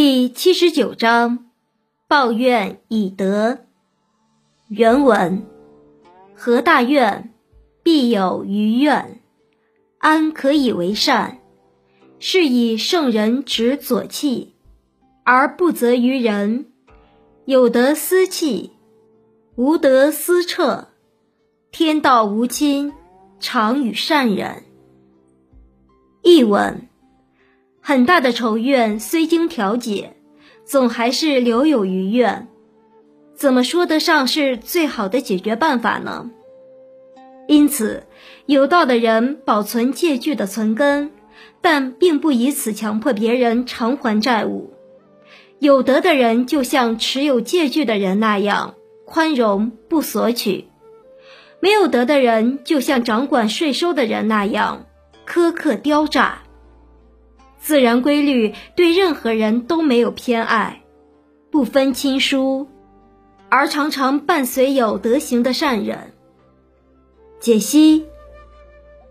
第七十九章，抱怨以德。原文：何大怨，必有余怨。安可以为善？是以圣人执左气，而不责于人。有德思弃，无德思彻。天道无亲，常与善人。译文。很大的仇怨虽经调解，总还是留有余怨，怎么说得上是最好的解决办法呢？因此，有道的人保存借据的存根，但并不以此强迫别人偿还债务；有德的人就像持有借据的人那样宽容不索取；没有德的人就像掌管税收的人那样苛刻刁诈。自然规律对任何人都没有偏爱，不分亲疏，而常常伴随有德行的善人。解析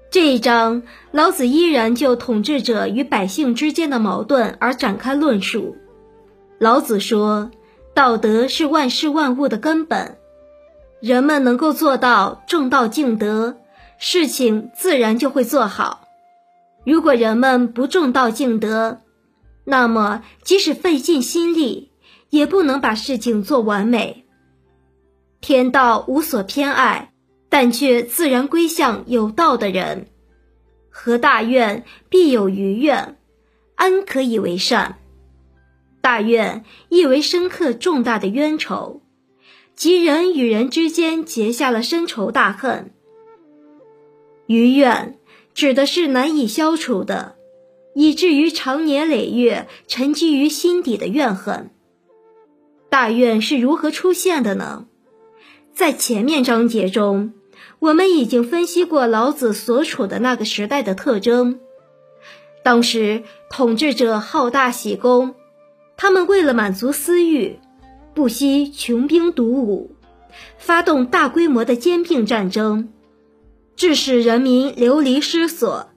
这一章，老子依然就统治者与百姓之间的矛盾而展开论述。老子说：“道德是万事万物的根本，人们能够做到正道敬德，事情自然就会做好。”如果人们不重道敬德，那么即使费尽心力，也不能把事情做完美。天道无所偏爱，但却自然归向有道的人。和大怨，必有余怨，安可以为善？大怨意为深刻重大的冤仇，即人与人之间结下了深仇大恨。余怨。指的是难以消除的，以至于长年累月沉积于心底的怨恨。大怨是如何出现的呢？在前面章节中，我们已经分析过老子所处的那个时代的特征。当时统治者好大喜功，他们为了满足私欲，不惜穷兵黩武，发动大规模的兼并战争。致使人民流离失所，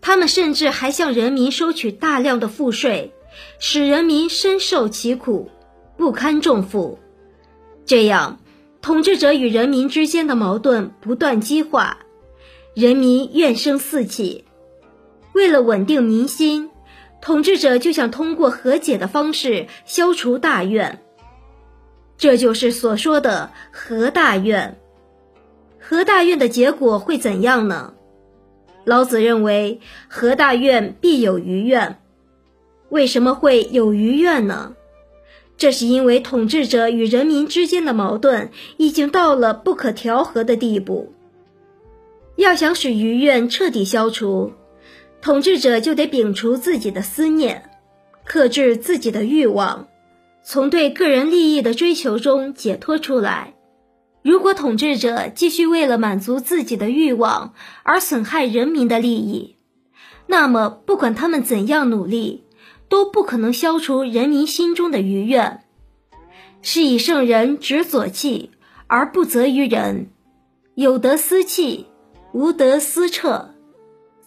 他们甚至还向人民收取大量的赋税，使人民深受其苦，不堪重负。这样，统治者与人民之间的矛盾不断激化，人民怨声四起。为了稳定民心，统治者就想通过和解的方式消除大怨，这就是所说的和大怨。和大怨的结果会怎样呢？老子认为，和大怨必有余怨。为什么会有余怨呢？这是因为统治者与人民之间的矛盾已经到了不可调和的地步。要想使余怨彻底消除，统治者就得摒除自己的思念，克制自己的欲望，从对个人利益的追求中解脱出来。如果统治者继续为了满足自己的欲望而损害人民的利益，那么不管他们怎样努力，都不可能消除人民心中的余怨。是以圣人执左契而不责于人，有德思弃，无德思彻。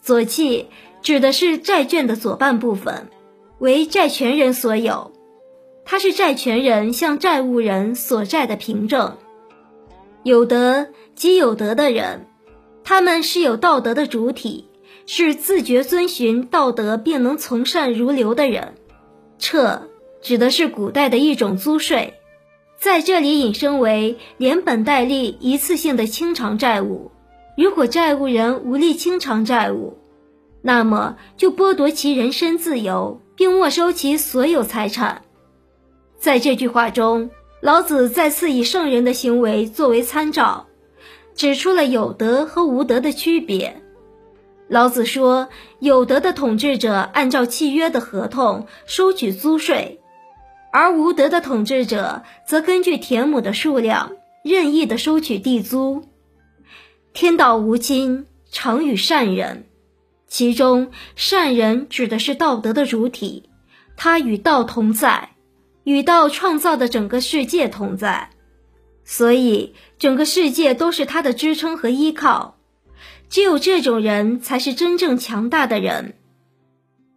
左契指的是债券的左半部分，为债权人所有，它是债权人向债务人所债的凭证。有德即有德的人，他们是有道德的主体，是自觉遵循道德并能从善如流的人。撤指的是古代的一种租税，在这里引申为连本带利一次性的清偿债务。如果债务人无力清偿债务，那么就剥夺其人身自由，并没收其所有财产。在这句话中。老子再次以圣人的行为作为参照，指出了有德和无德的区别。老子说，有德的统治者按照契约的合同收取租税，而无德的统治者则根据田亩的数量任意的收取地租。天道无亲，常与善人。其中，善人指的是道德的主体，他与道同在。与道创造的整个世界同在，所以整个世界都是他的支撑和依靠。只有这种人才是真正强大的人。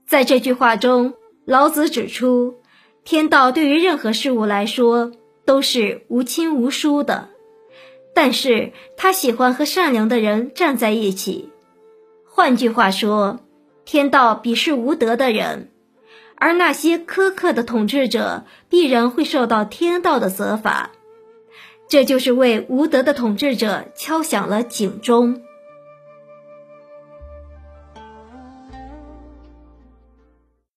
在这句话中，老子指出，天道对于任何事物来说都是无亲无疏的，但是他喜欢和善良的人站在一起。换句话说，天道鄙视无德的人，而那些苛刻的统治者必然会受到天道的责罚。这就是为无德的统治者敲响了警钟。